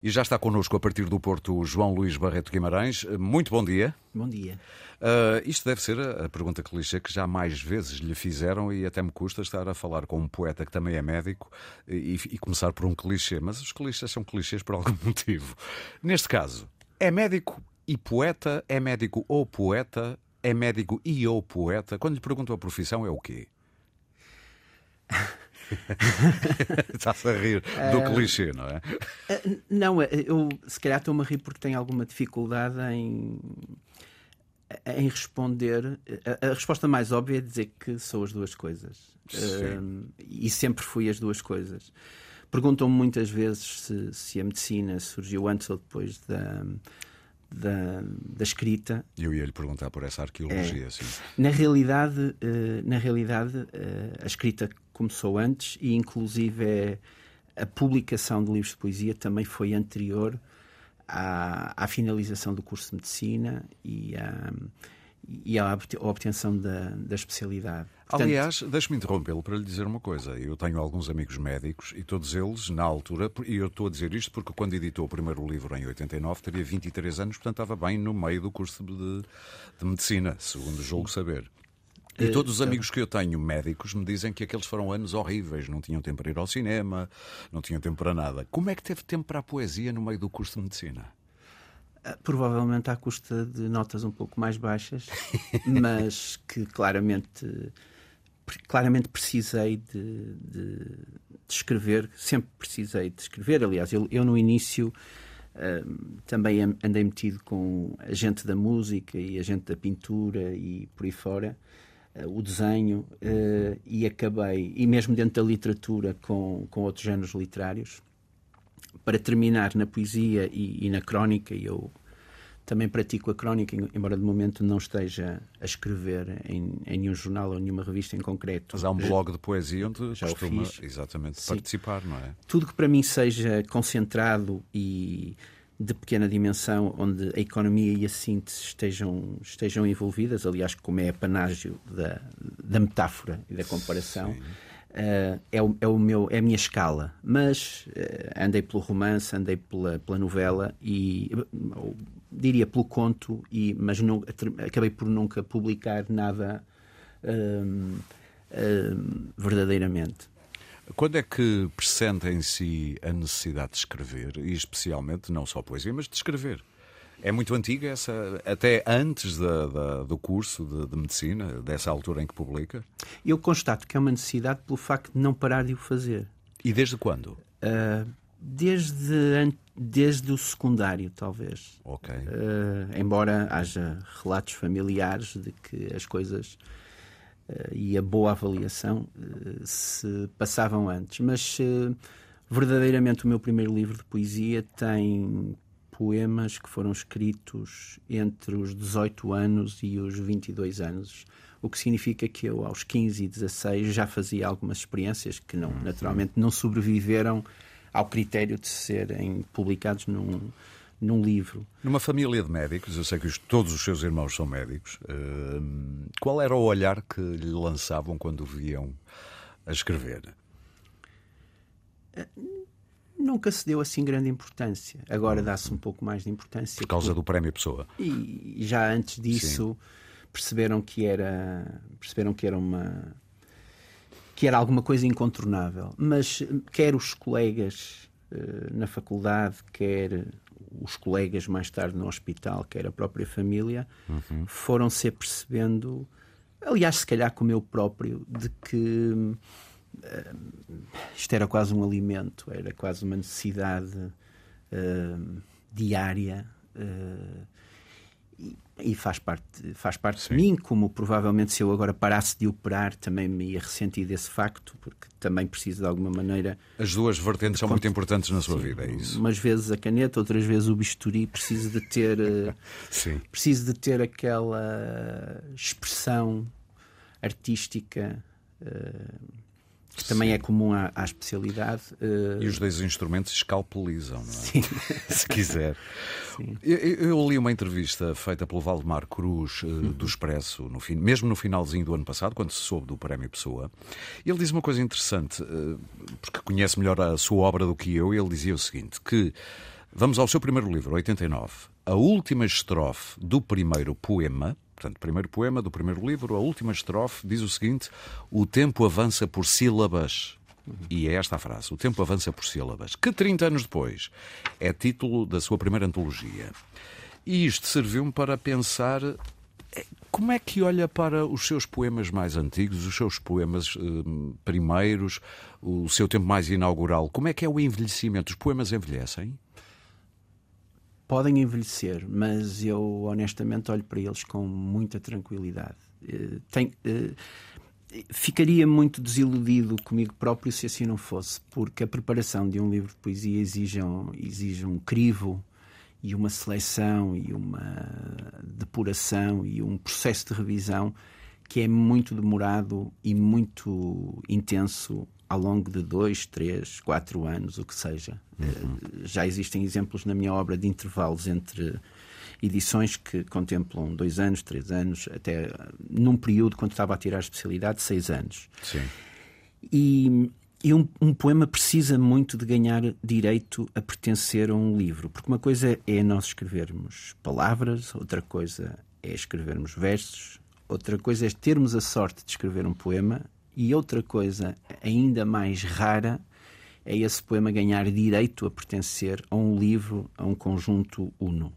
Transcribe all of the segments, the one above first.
E já está connosco a partir do Porto João Luís Barreto Guimarães. Muito bom dia. Bom dia. Uh, isto deve ser a pergunta clichê que já mais vezes lhe fizeram e até me custa estar a falar com um poeta que também é médico e, e começar por um clichê. Mas os clichês são clichês por algum motivo. Neste caso, é médico e poeta? É médico ou poeta? É médico e ou poeta? Quando lhe pergunto a profissão, é o quê? Está-se a rir do uh, clichê, não é? Uh, não, eu se calhar estou-me a rir porque tenho alguma dificuldade em, em responder. A, a, resposta mais óbvia é dizer que sou as duas coisas. Uh, e sempre fui as duas coisas. Perguntam-me muitas vezes se, se, a medicina surgiu antes ou depois da. Da, da escrita. Eu ia lhe perguntar por essa arqueologia, é, sim. Na realidade, na realidade a escrita começou antes e, inclusive, é, a publicação de livros de poesia também foi anterior à, à finalização do curso de medicina e à, e à obtenção da, da especialidade. Portanto... Aliás, deixe-me interrompê-lo para lhe dizer uma coisa. Eu tenho alguns amigos médicos e todos eles, na altura, e eu estou a dizer isto porque quando editou o primeiro livro em 89 teria 23 anos, portanto estava bem no meio do curso de, de medicina, segundo julgo saber. E eh, todos os amigos que eu tenho médicos me dizem que aqueles foram anos horríveis, não tinham tempo para ir ao cinema, não tinham tempo para nada. Como é que teve tempo para a poesia no meio do curso de medicina? Ah, provavelmente à custa de notas um pouco mais baixas, mas que claramente, claramente precisei de, de, de escrever, sempre precisei de escrever. Aliás, eu, eu no início uh, também andei metido com a gente da música e a gente da pintura e por aí fora. Eh, o desenho uh, e acabei, e mesmo dentro da literatura, com, com outros géneros literários. Para terminar na poesia e, e na crónica, eu também pratico a crónica, embora de momento não esteja a escrever em, em nenhum jornal ou nenhuma revista em concreto. Mas há um blog de poesia onde já costuma exatamente Sim. participar, não é? Tudo que para mim seja concentrado e de pequena dimensão, onde a economia e a síntese estejam, estejam envolvidas, aliás, como é panágio da, da metáfora e da comparação. Uh, é, o, é, o meu, é a minha escala. Mas uh, andei pelo romance, andei pela, pela novela e diria pelo conto, e, mas não, acabei por nunca publicar nada uh, verdadeiramente. Quando é que pressente em si a necessidade de escrever, e especialmente não só poesia, mas de escrever? É muito antiga essa, até antes da, da, do curso de, de, medicina, dessa altura em que publica? Eu constato que é uma necessidade pelo facto de não parar de o fazer. E desde quando? Uh, desde, desde o secundário, talvez. Ok. Uh, embora haja relatos familiares de que as coisas e a boa avaliação eh, se passavam antes. Mas eh, verdadeiramente o meu primeiro livro de poesia tem poemas que foram escritos entre os 18 anos e os 22 anos, o que significa que eu aos 15 e 16 já fazia algumas experiências que não, naturalmente não sobreviveram ao critério de serem publicados num, num livro. Numa família de médicos, eu sei que os, todos os seus irmãos são médicos, uh, qual era o olhar que lhe lançavam quando o viam a escrever? Uh, nunca se deu assim grande importância. Agora dá-se um pouco mais de importância. Por causa por... do prémio Pessoa. E, já antes disso Sim. perceberam que era perceberam que era uma que era alguma coisa incontornável. Mas quer os colegas na faculdade, quer os colegas mais tarde no hospital, quer a própria família, uhum. foram-se percebendo, aliás, se calhar com o meu próprio, de que uh, isto era quase um alimento, era quase uma necessidade uh, diária. Uh, e faz parte, faz parte de mim, como provavelmente se eu agora parasse de operar também me ia ressentir desse facto, porque também preciso de alguma maneira. As duas vertentes são muito importantes na sua Sim, vida, é isso? Umas vezes a caneta, outras vezes o bisturi, preciso de ter, eh, Sim. preciso de ter aquela expressão artística. Uh, que também é comum à, à especialidade. Uh... E os dois instrumentos escalpelizam, não é? Sim. Se quiser. Sim. Eu, eu, li uma entrevista feita pelo Valdemar Cruz uh, uhum. do Expresso, no fim, mesmo no finalzinho do ano passado, quando se soube do Prémio Pessoa. Ele diz uma coisa interessante, uh, porque conhece melhor a sua obra do que eu, e ele dizia o seguinte: que Vamos ao seu primeiro livro, 89. A última estrofe do primeiro poema, portanto, primeiro poema do primeiro livro, a última estrofe diz o seguinte: O tempo avança por sílabas. E é esta a frase: O tempo avança por sílabas. Que 30 anos depois é título da sua primeira antologia. E isto serviu-me para pensar eh, como é que olha para os seus poemas mais antigos, os seus poemas eh, primeiros, o seu tempo mais inaugural? Como é que é o envelhecimento? Os poemas envelhecem? Podem envelhecer, mas eu honestamente olho para eles com muita tranquilidade. Eh, tem, eh, ficaria muito desiludido comigo próprio se assim não fosse, porque a preparação de um livro de poesia exige um, exige um crivo e uma seleção e uma depuração e um processo de revisão que é muito demorado e muito intenso ao longo de dois, três, quatro anos, o que seja. Uhum. Já existem exemplos na minha obra de intervalos entre edições que contemplam dois anos, três anos, até num período, quando estava a tirar a especialidade, seis anos. Sim. E, e um, um, poema precisa muito de ganhar direito a pertencer a um livro, porque uma coisa é nós escrevermos palavras, outra coisa é escrevermos versos, outra coisa é termos a sorte de escrever um poema, e outra coisa ainda mais rara é esse poema ganhar direito a pertencer a um livro, a um conjunto uno.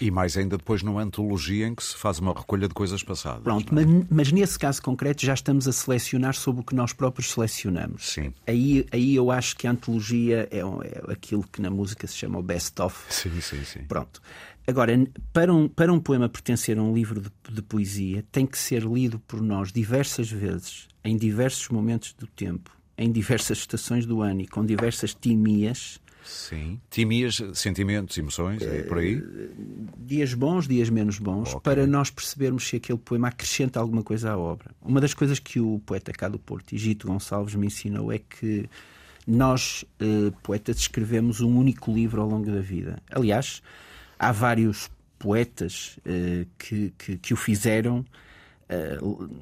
E mais ainda depois numa antologia em que se faz uma recolha de coisas passadas. Pronto, é? mas, mas, nesse caso concreto já estamos a selecionar sobre o que nós próprios selecionamos. Sim. Aí, aí eu acho que a antologia é, é aquilo que na música se chama o best-of. Sim, sim, sim. Pronto. Agora, para um, para um poema pertencer a um livro de, de poesia, tem que ser lido por nós diversas vezes, em diversos momentos do tempo, em diversas estações do ano e com diversas timias Sim. Timias, sentimentos, emoções, é por aí? Dias bons, dias menos bons, okay. para nós percebermos se aquele poema acrescenta alguma coisa à obra. Uma das coisas que o poeta cá do Porto, Egito Gonçalves, me ensinou é que nós, eh, poetas, escrevemos um único livro ao longo da vida. Aliás, há vários poetas eh, que, que, que, o fizeram eh,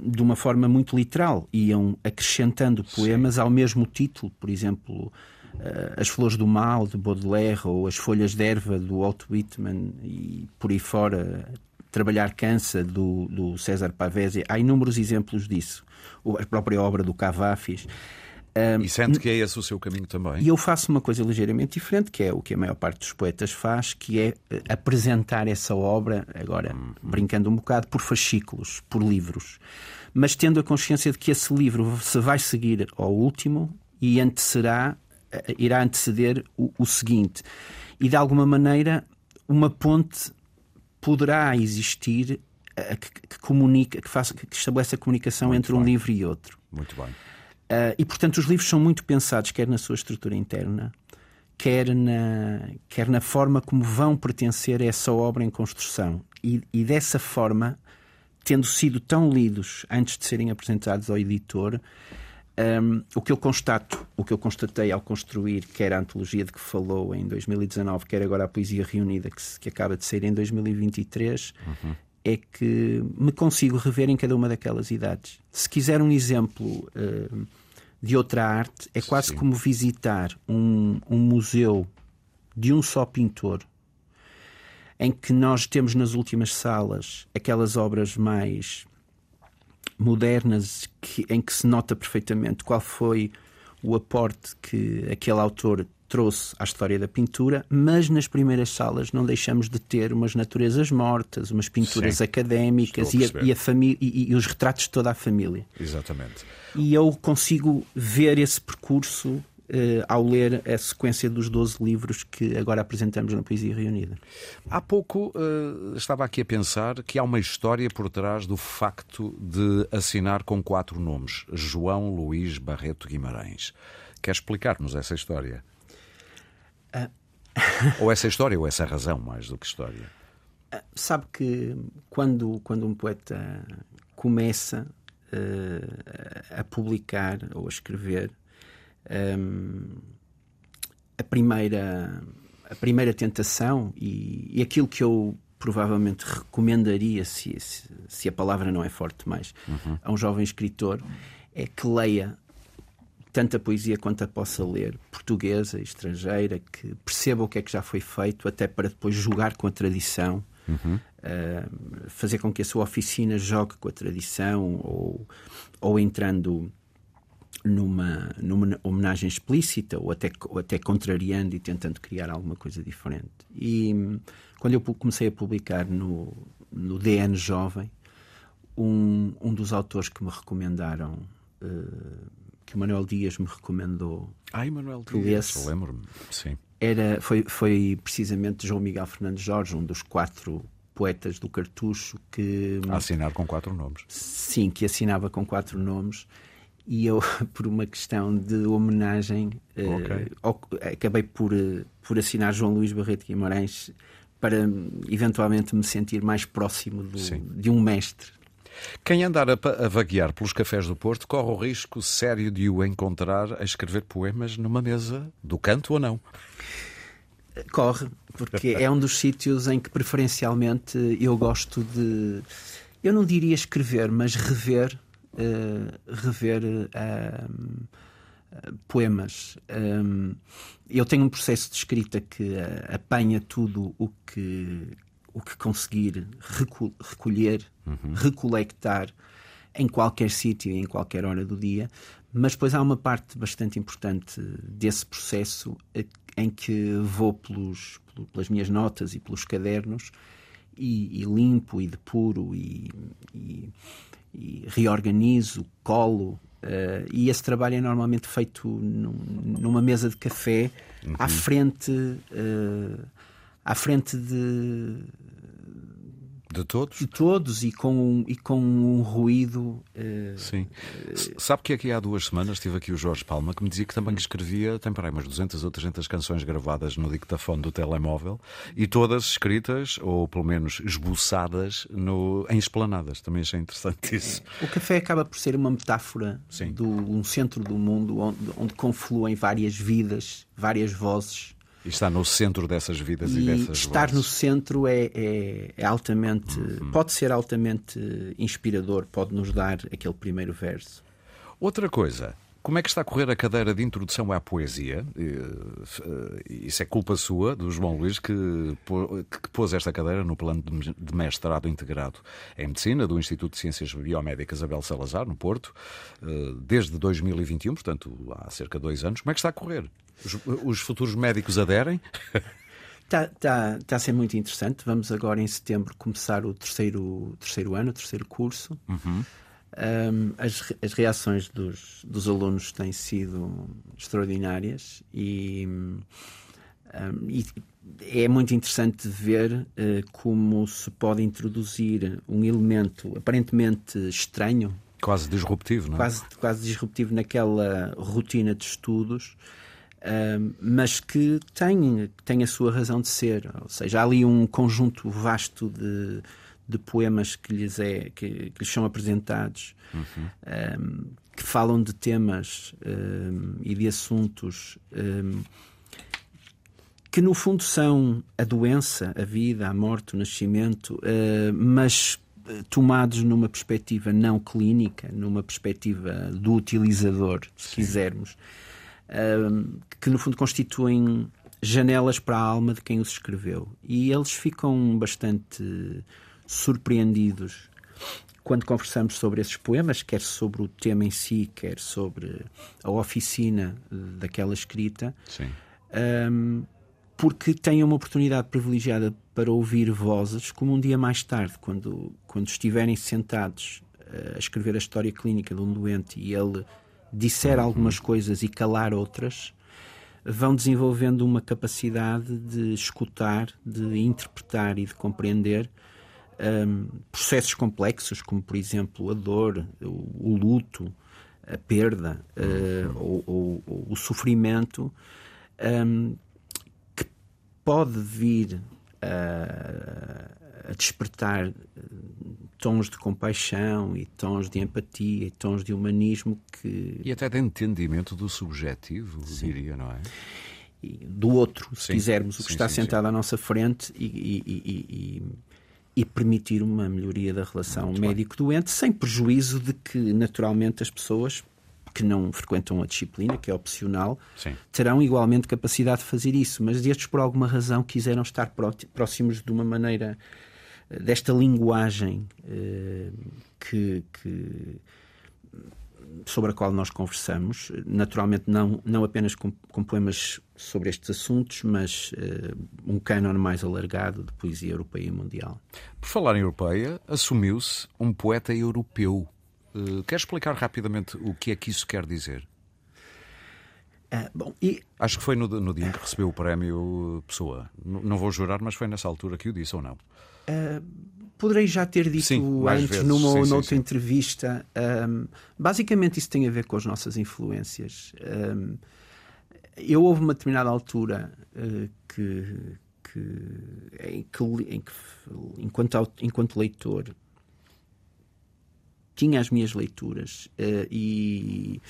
de uma forma muito literal. Iam acrescentando poemas Sim. ao mesmo título. Por exemplo, uh, As Flores do Mal, de Baudelaire, ou As Folhas de Erva, do Walt Whitman, e por aí fora, Trabalhar Cansa, do, do César Pavese. Há inúmeros exemplos disso. A própria obra do Cavafis. Um, e sente que é esse o seu caminho também? E eu faço uma coisa ligeiramente diferente, que é o que a maior parte dos poetas faz, que é eh, apresentar essa obra, agora uhum. brincando um bocado, por fascículos, por livros. Mas tendo a consciência de que esse livro se vai seguir ao último e antecedará eh, irá anteceder o, o seguinte. E de alguma maneira, uma ponte poderá existir uh, que, que, comunica, que, faça, que estabelece a comunicação muito entre bem. um livro e outro. Muito bem. Uh, e portanto, os livros são muito pensados, quer na sua estrutura interna, quer na, quer na forma como vão pertencer a essa obra em construção. E, e dessa forma, tendo sido tão lidos antes de serem apresentados ao editor, um, o que eu constato, o que eu constatei ao construir, quer a antologia de que falou em 2019, quer agora a Poesia Reunida, que, se, que acaba de sair em 2023, uhum. é que me consigo rever em cada uma daquelas idades. Se quiser um exemplo uh, de outra arte, é quase Sim. como visitar um, um museu de um só pintor em que nós temos nas últimas salas aquelas obras mais modernas que, em que se nota perfeitamente qual foi o aporte que aquele autor trouxe à história da pintura, mas nas primeiras salas não deixamos de ter umas naturezas mortas, umas pinturas Sim, académicas e, a, e, a e, e, os retratos de toda a família. Exatamente. E eu consigo ver esse percurso uh, ao ler a sequência dos 12 livros que agora apresentamos na Poesia Reunida. Há pouco uh, estava aqui a pensar que há uma história por trás do facto de assinar com quatro nomes: João Luís Barreto Guimarães. Quer explicar-nos essa história? Uh... ou essa história, ou essa razão, mais do que história? Sabe que quando, quando um poeta começa uh, a publicar ou a escrever, um, a primeira a primeira tentação e, e, aquilo que eu provavelmente recomendaria se, se, se a palavra não é forte mais uhum. a um jovem escritor é que leia tanta poesia quanto a possa ler, portuguesa, estrangeira, que perceba o que é que já foi feito, até para depois jogar com a tradição, uhum. uh, fazer com que a sua oficina jogue com a tradição, ou, ou entrando numa, numa homenagem explícita, ou até, ou até contrariando e tentando criar alguma coisa diferente. E quando eu comecei a publicar no, no DN Jovem, um, um dos autores que me recomendaram. Uh, que o Manuel Dias me recomendou. Ai, Manuel Dias, lembro-me. Sim. Era, foi, foi precisamente João Miguel Fernandes Jorge, um dos quatro poetas do Cartucho que. A assinar com quatro nomes. Sim, que assinava com quatro nomes. E eu, por uma questão de homenagem, okay. uh, acabei por, uh, por assinar João Luís Barreto Guimarães para eventualmente me sentir mais próximo do, de um mestre. Quem andar a, a, vaguear pelos cafés do Porto corre o risco sério de o encontrar a escrever poemas numa mesa do canto ou não? Corre, porque é um dos sítios em que preferencialmente eu gosto de. Eu não diria escrever, mas rever. Uh, rever uh, poemas. Um, eu tenho um processo de escrita que uh, apanha tudo o que o que conseguir recolher, uhum. recolectar em qualquer sítio e em qualquer hora do dia, mas depois há uma parte bastante importante desse processo em que vou pelos, pelas minhas notas e pelos cadernos e, e limpo e depuro e, e, e reorganizo, colo. Uh, e esse trabalho é normalmente feito num, numa mesa de café uhum. à frente uh, à frente de de todos? De todos e com um, e com um ruído. Uh, Sim. Sabe que aqui há duas semanas estive aqui o Jorge Palma que me dizia que também escrevia, tem para aí umas 200 ou 300 canções gravadas no dictafone do telemóvel e todas escritas, ou pelo menos esboçadas, no, em esplanadas. Também achei interessante isso. O café acaba por ser uma metáfora de um centro do mundo onde, onde confluem várias vidas, várias vozes e está no centro dessas vidas e, e dessas estar vozes. no centro é, é, é altamente uhum. pode ser altamente inspirador pode nos dar aquele primeiro verso outra coisa como é que está a correr a cadeira de introdução à poesia? Eh, isso é culpa sua, do João Luís, que pôs esta cadeira no plano de mestrado integrado em Medicina do Instituto de Ciências Biomédicas Abel Salazar, no Porto, eh, desde 2021, portanto há cerca de dois anos. Como é que está a correr? Os, os futuros médicos aderem? Está tá, tá a ser muito interessante. Vamos agora em setembro começar o terceiro, terceiro ano, o terceiro curso. Uhum. Um, as, as reações dos, dos alunos têm sido extraordinárias e, um, e é muito interessante ver uh, como se pode introduzir um elemento aparentemente estranho. Quase disruptivo, não é? Quase, quase disruptivo naquela rotina de estudos. mas que tem, tem a sua razão de ser. Ou seja, há ali um conjunto vasto de, de poemas que lhes, é, que, que lhes são apresentados, uhum. um, que falam de temas um, e de assuntos um, que, no fundo, são a doença, a vida, a morte, o nascimento, uh, mas eh, tomados numa perspectiva não clínica, numa perspectiva do utilizador, se Sim. quisermos, que no fundo constituem janelas para a alma de quem os escreveu. E eles ficam bastante surpreendidos quando conversamos sobre esses poemas, quer sobre o tema em si, quer sobre a oficina daquela escrita, um, porque têm uma oportunidade privilegiada para ouvir vozes, como um dia mais tarde, quando, quando estiverem sentados eh, a escrever a história clínica de um doente e ele disser uhum. algumas coisas e calar outras, vão desenvolvendo uma capacidade de escutar, de interpretar e de compreender um, processos complexos, como por exemplo a dor, o, o luto, a perda, uh, ou, ou, o sofrimento, um, que pode vir a, a despertar tons de compaixão e tons de empatia e tons de humanismo que. E até de entendimento do subjetivo, sim. diria, não é? Do outro, se sim. quisermos, o que sim, está sentado à nossa frente e, e, e, e, permitir uma melhoria da relação médico-doente, sem prejuízo de que, naturalmente, as pessoas que não frequentam a disciplina, que é opcional, Sim. terão igualmente capacidade de fazer isso, mas estes, por alguma razão, quiseram estar próximos de uma maneira eh, desta linguagem eh, que, que, sobre a qual nós conversamos, naturalmente não, não apenas com, com poemas sobre estes assuntos, mas uh, um cânon mais alargado de poesia europeia e mundial. Por falar em europeia, assumiu-se um poeta europeu. Uh, quer explicar rapidamente o que é que isso quer dizer? Uh, bom, e... Acho que foi no, no, dia em que recebeu o prémio Pessoa. N não vou jurar, mas foi nessa altura que o disse ou não? Uh, poderei já ter dito sim, antes vezes. numa sim, ou noutra sim, entrevista. Um, basicamente, isso tem a ver com as nossas influências. Um, eu houve uma determinada altura uh, que, que, em que, em que enquanto, enquanto leitor, tinha as minhas leituras uh, e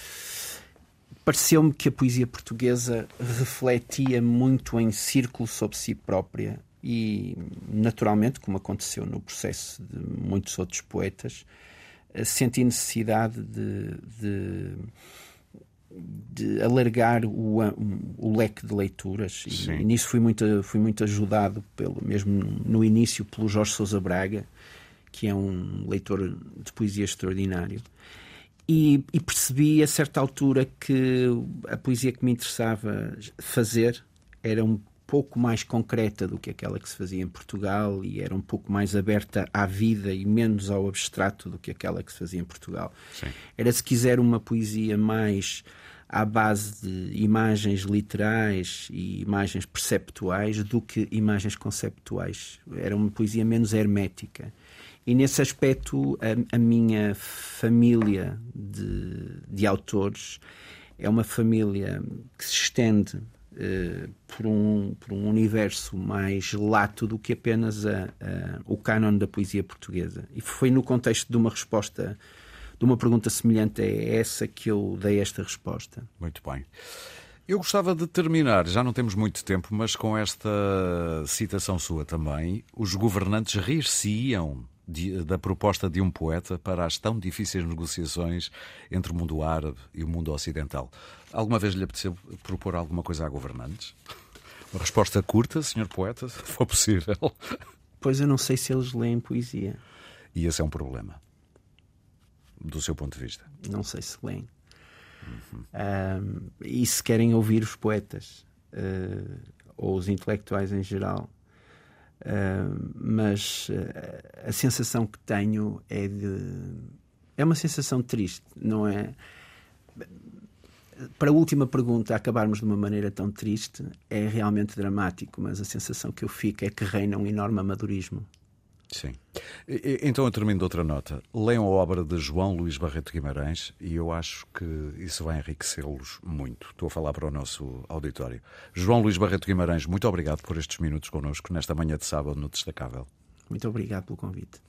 pareceu-me que a poesia portuguesa refletia muito em círculo sobre si própria e, naturalmente, como aconteceu no processo de muitos outros poetas, eh, senti necessidade de, de, de alargar o, o, leque de leituras e, e, nisso fui muito, fui muito ajudado, pelo, mesmo no início, pelo Jorge Sousa Braga, que é um leitor de poesia extraordinário. E, e, percebi a certa altura que a poesia que me interessava fazer era um pouco mais concreta do que aquela que se fazia em Portugal e era um pouco mais aberta à vida e menos ao abstrato do que aquela que se fazia em Portugal. Sim. Era, se quiser, uma poesia mais à base de imagens literais e imagens perceptuais do que imagens conceptuais. Era uma poesia menos hermética. E nesse aspecto, a, a minha família de, de autores é uma família que se estende uh, por, um, por um universo mais lato do que apenas a, a, o cânon da poesia portuguesa. E foi no contexto de uma resposta, de uma pergunta semelhante a essa que eu dei esta resposta. Muito bem. Eu gostava de terminar, já não temos muito tempo, mas com esta citação sua também. Os governantes rir-se-iam da proposta de um poeta para as tão difíceis negociações entre o mundo árabe e o mundo ocidental. Alguma vez lhe apeteceu propor alguma coisa a governantes? Uma resposta curta, senhor poeta, se for possível. Pois eu não sei se eles leem poesia. E esse é um problema, do seu ponto de vista? Não sei se leem. Uhum. Um, e se querem ouvir os poetas uh, ou os intelectuais em geral. Uh, mas uh, a sensação que tenho é de. É uma sensação triste, não é? para a última pergunta, acabarmos de uma maneira tão triste, é realmente dramático, mas a sensação que eu fico é que reina um enorme amadorismo. Sim. Então eu termino de outra nota. Leiam a obra de João Luís Barreto Guimarães e eu acho que isso vai enriquecê-los muito. Estou a falar para o nosso auditório. João Luís Barreto Guimarães, muito obrigado por estes minutos connosco nesta manhã de sábado no Destacável. Muito obrigado pelo convite.